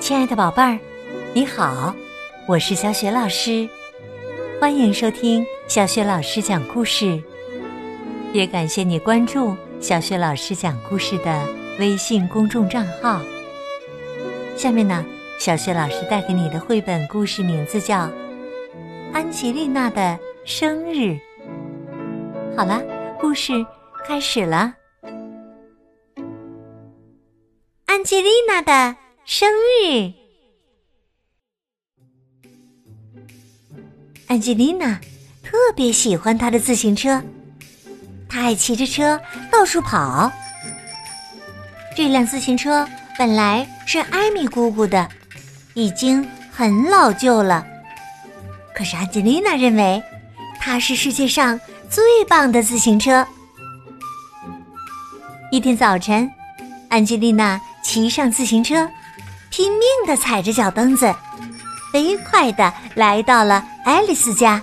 亲爱的宝贝儿，你好，我是小雪老师，欢迎收听小雪老师讲故事。也感谢你关注小雪老师讲故事的微信公众账号。下面呢，小雪老师带给你的绘本故事名字叫《安吉丽娜的生日》。好了，故事开始了。安吉丽娜的生日。安吉丽娜特别喜欢她的自行车，她爱骑着车到处跑。这辆自行车本来是艾米姑姑的，已经很老旧了。可是安吉丽娜认为，它是世界上。最棒的自行车。一天早晨，安吉丽娜骑上自行车，拼命的踩着脚蹬子，飞快的来到了爱丽丝家。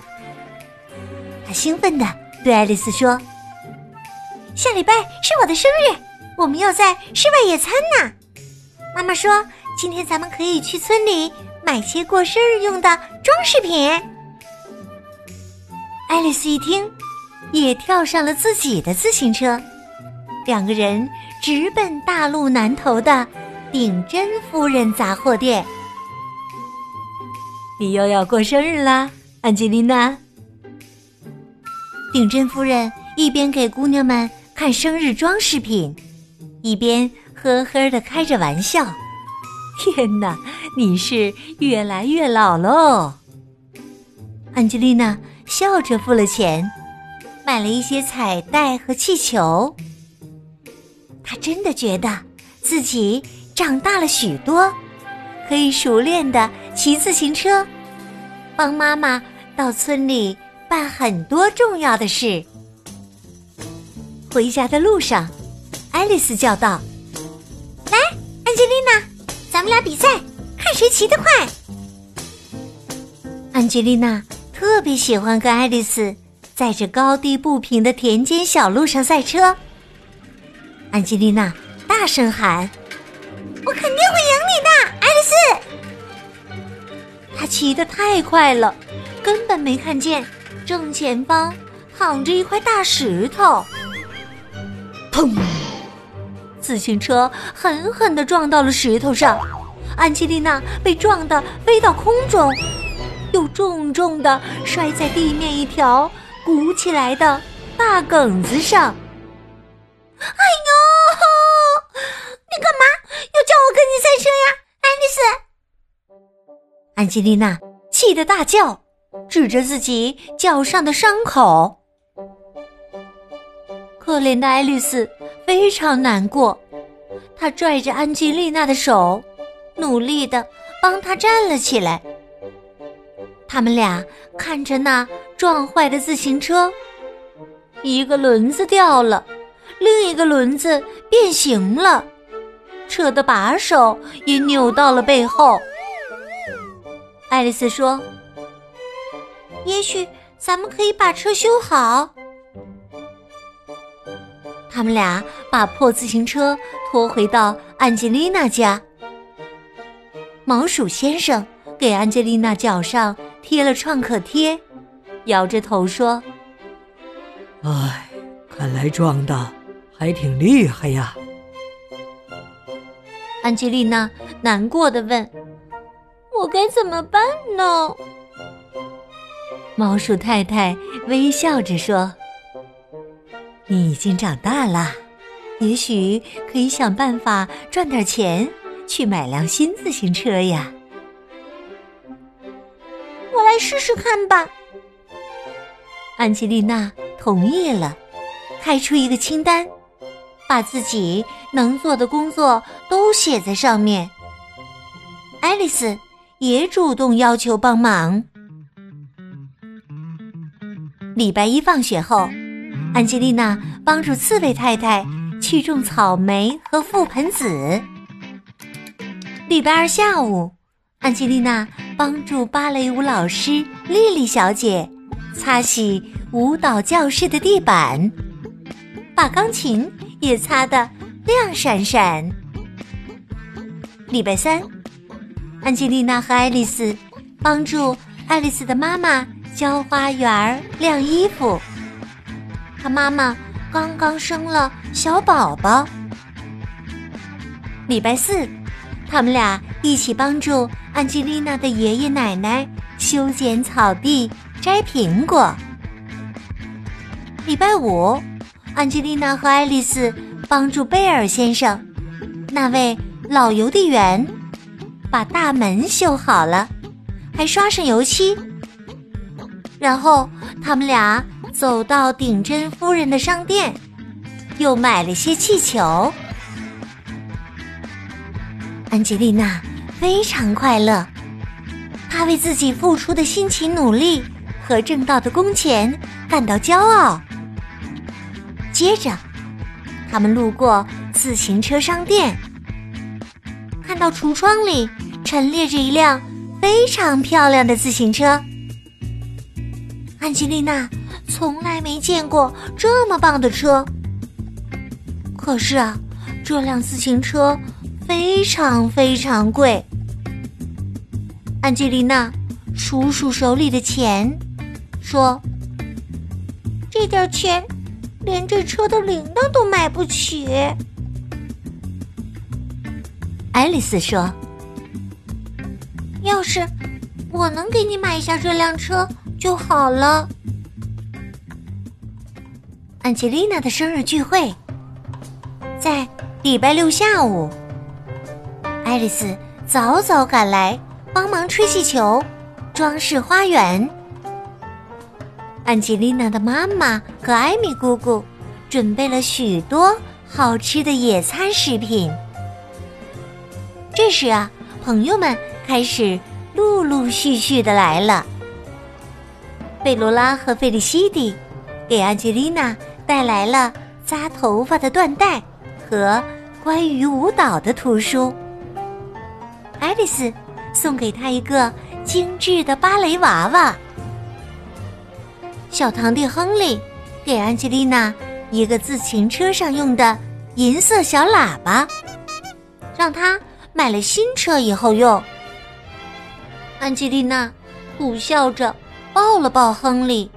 她兴奋的对爱丽丝说：“下礼拜是我的生日，我们要在室外野餐呢。妈妈说，今天咱们可以去村里买些过生日用的装饰品。”爱丽丝一听。也跳上了自己的自行车，两个人直奔大路南头的顶针夫人杂货店。你又要过生日啦，安吉丽娜！顶针夫人一边给姑娘们看生日装饰品，一边呵呵的开着玩笑：“天哪，你是越来越老喽！”安吉丽娜笑着付了钱。买了一些彩带和气球，他真的觉得自己长大了许多，可以熟练的骑自行车，帮妈妈到村里办很多重要的事。回家的路上，爱丽丝叫道：“来，安吉丽娜，咱们俩比赛，看谁骑得快。”安吉丽娜特别喜欢跟爱丽丝。在这高低不平的田间小路上赛车，安吉丽娜大声喊：“我肯定会赢你的，爱丽丝！”她骑得太快了，根本没看见正前方躺着一块大石头。砰！自行车狠狠的撞到了石头上，安吉丽娜被撞得飞到空中，又重重的摔在地面一条。鼓起来的大梗子上，哎呦！你干嘛要叫我跟你赛车呀，爱丽丝？安吉丽娜气得大叫，指着自己脚上的伤口。可怜的爱丽丝非常难过，她拽着安吉丽娜的手，努力的帮她站了起来。他们俩看着那撞坏的自行车，一个轮子掉了，另一个轮子变形了，车的把手也扭到了背后。爱丽丝说：“也许咱们可以把车修好。”他们俩把破自行车拖回到安吉丽娜家。毛鼠先生给安吉丽娜脚上。贴了创可贴，摇着头说：“唉，看来撞的还挺厉害呀。”安吉丽娜难过的问：“我该怎么办呢？”猫鼠太太微笑着说：“你已经长大了，也许可以想办法赚点钱，去买辆新自行车呀。”我来试试看吧。安吉丽娜同意了，开出一个清单，把自己能做的工作都写在上面。爱丽丝也主动要求帮忙。礼拜一放学后，安吉丽娜帮助刺猬太太去种草莓和覆盆子。礼拜二下午，安吉丽娜。帮助芭蕾舞老师丽丽小姐擦洗舞蹈教室的地板，把钢琴也擦得亮闪闪。礼拜三，安吉丽娜和爱丽丝帮助爱丽丝的妈妈浇花园、晾衣服。她妈妈刚刚生了小宝宝。礼拜四，他们俩一起帮助安吉丽娜的爷爷奶奶修剪草地、摘苹果。礼拜五，安吉丽娜和爱丽丝帮助贝尔先生。那位老邮递员把大门修好了，还刷上油漆。然后他们俩走到顶针夫人的商店，又买了些气球。安吉丽娜非常快乐，她为自己付出的辛勤努力和挣到的工钱感到骄傲。接着，他们路过。自行车商店，看到橱窗里陈列着一辆非常漂亮的自行车。安吉丽娜从来没见过这么棒的车。可是啊，这辆自行车非常非常贵。安吉丽娜数数手里的钱，说：“这点钱，连这车的铃铛都买不起。”爱丽丝说：“要是我能给你买一下这辆车就好了。”安吉丽娜的生日聚会在礼拜六下午。爱丽丝早早赶来帮忙吹气球、装饰花园。安吉丽娜的妈妈和艾米姑姑准备了许多好吃的野餐食品。这时啊，朋友们开始陆陆续续的来了。贝罗拉和费利西蒂给安吉丽娜带来了扎头发的缎带和关于舞蹈的图书。爱丽丝送给她一个精致的芭蕾娃娃。小堂弟亨利给安吉丽娜一个自行车上用的银色小喇叭，让她。买了新车以后用，安吉丽娜苦笑着抱了抱亨利，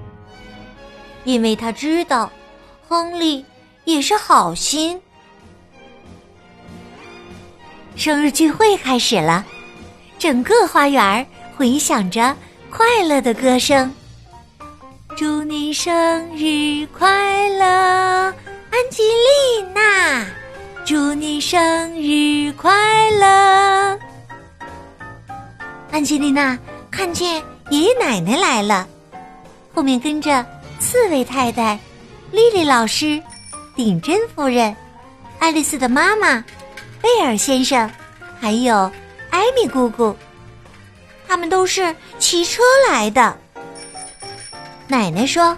因为她知道亨利也是好心。生日聚会开始了，整个花园回响着快乐的歌声：“祝你生日快乐，安吉丽娜。”祝你生日快乐！安吉丽娜看见爷爷奶奶来了，后面跟着刺猬太太、莉莉老师、顶针夫人、爱丽丝的妈妈、贝尔先生，还有艾米姑姑。他们都是骑车来的。奶奶说：“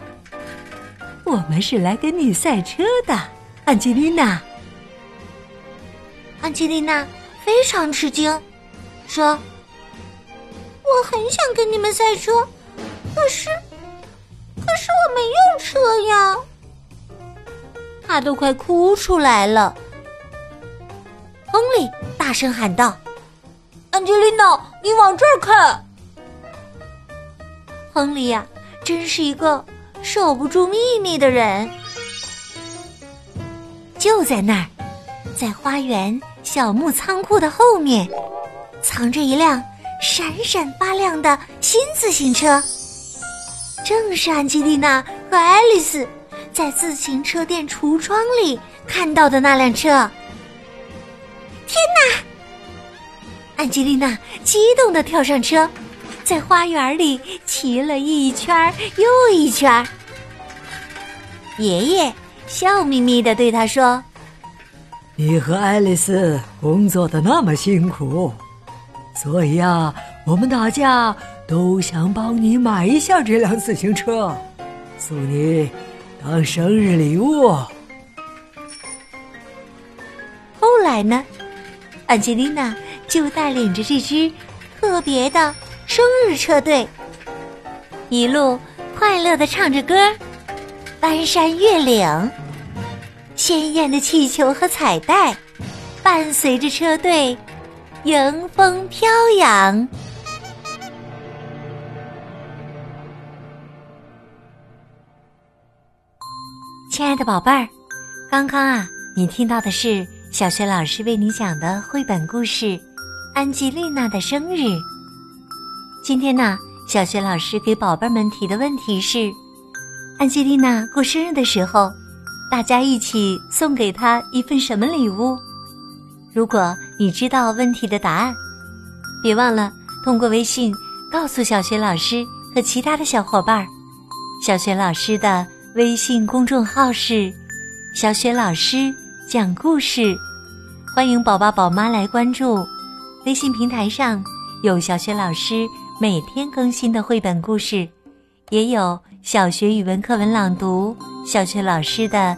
我们是来跟你赛车的，安吉丽娜。”安吉丽娜非常吃惊，说：“我很想跟你们赛车，可是，可是我没有车呀。”她都快哭出来了。亨利大声喊道：“安吉丽娜，你往这儿看！”亨利呀，真是一个守不住秘密的人。就在那儿，在花园。小木仓库的后面，藏着一辆闪闪发亮的新自行车，正是安吉丽娜和爱丽丝在自行车店橱窗里看到的那辆车。天哪！安吉丽娜激动地跳上车，在花园里骑了一圈又一圈。爷爷笑眯眯地对她说。你和爱丽丝工作的那么辛苦，所以啊，我们大家都想帮你买一下这辆自行车，送你当生日礼物。后来呢，安吉丽娜就带领着这支特别的生日车队，一路快乐的唱着歌，翻山越岭。鲜艳的气球和彩带，伴随着车队迎风飘扬。亲爱的宝贝儿，刚刚啊，你听到的是小学老师为你讲的绘本故事《安吉丽娜的生日》。今天呢，小学老师给宝贝们提的问题是：安吉丽娜过生日的时候，大家一起送给他一份什么礼物？如果你知道问题的答案，别忘了通过微信告诉小学老师和其他的小伙伴。小学老师的微信公众号是“小雪老师讲故事”，欢迎宝宝宝妈来关注。微信平台上有小雪老师。每天更新的绘本故事，也有小学语文课文朗读、小学老师的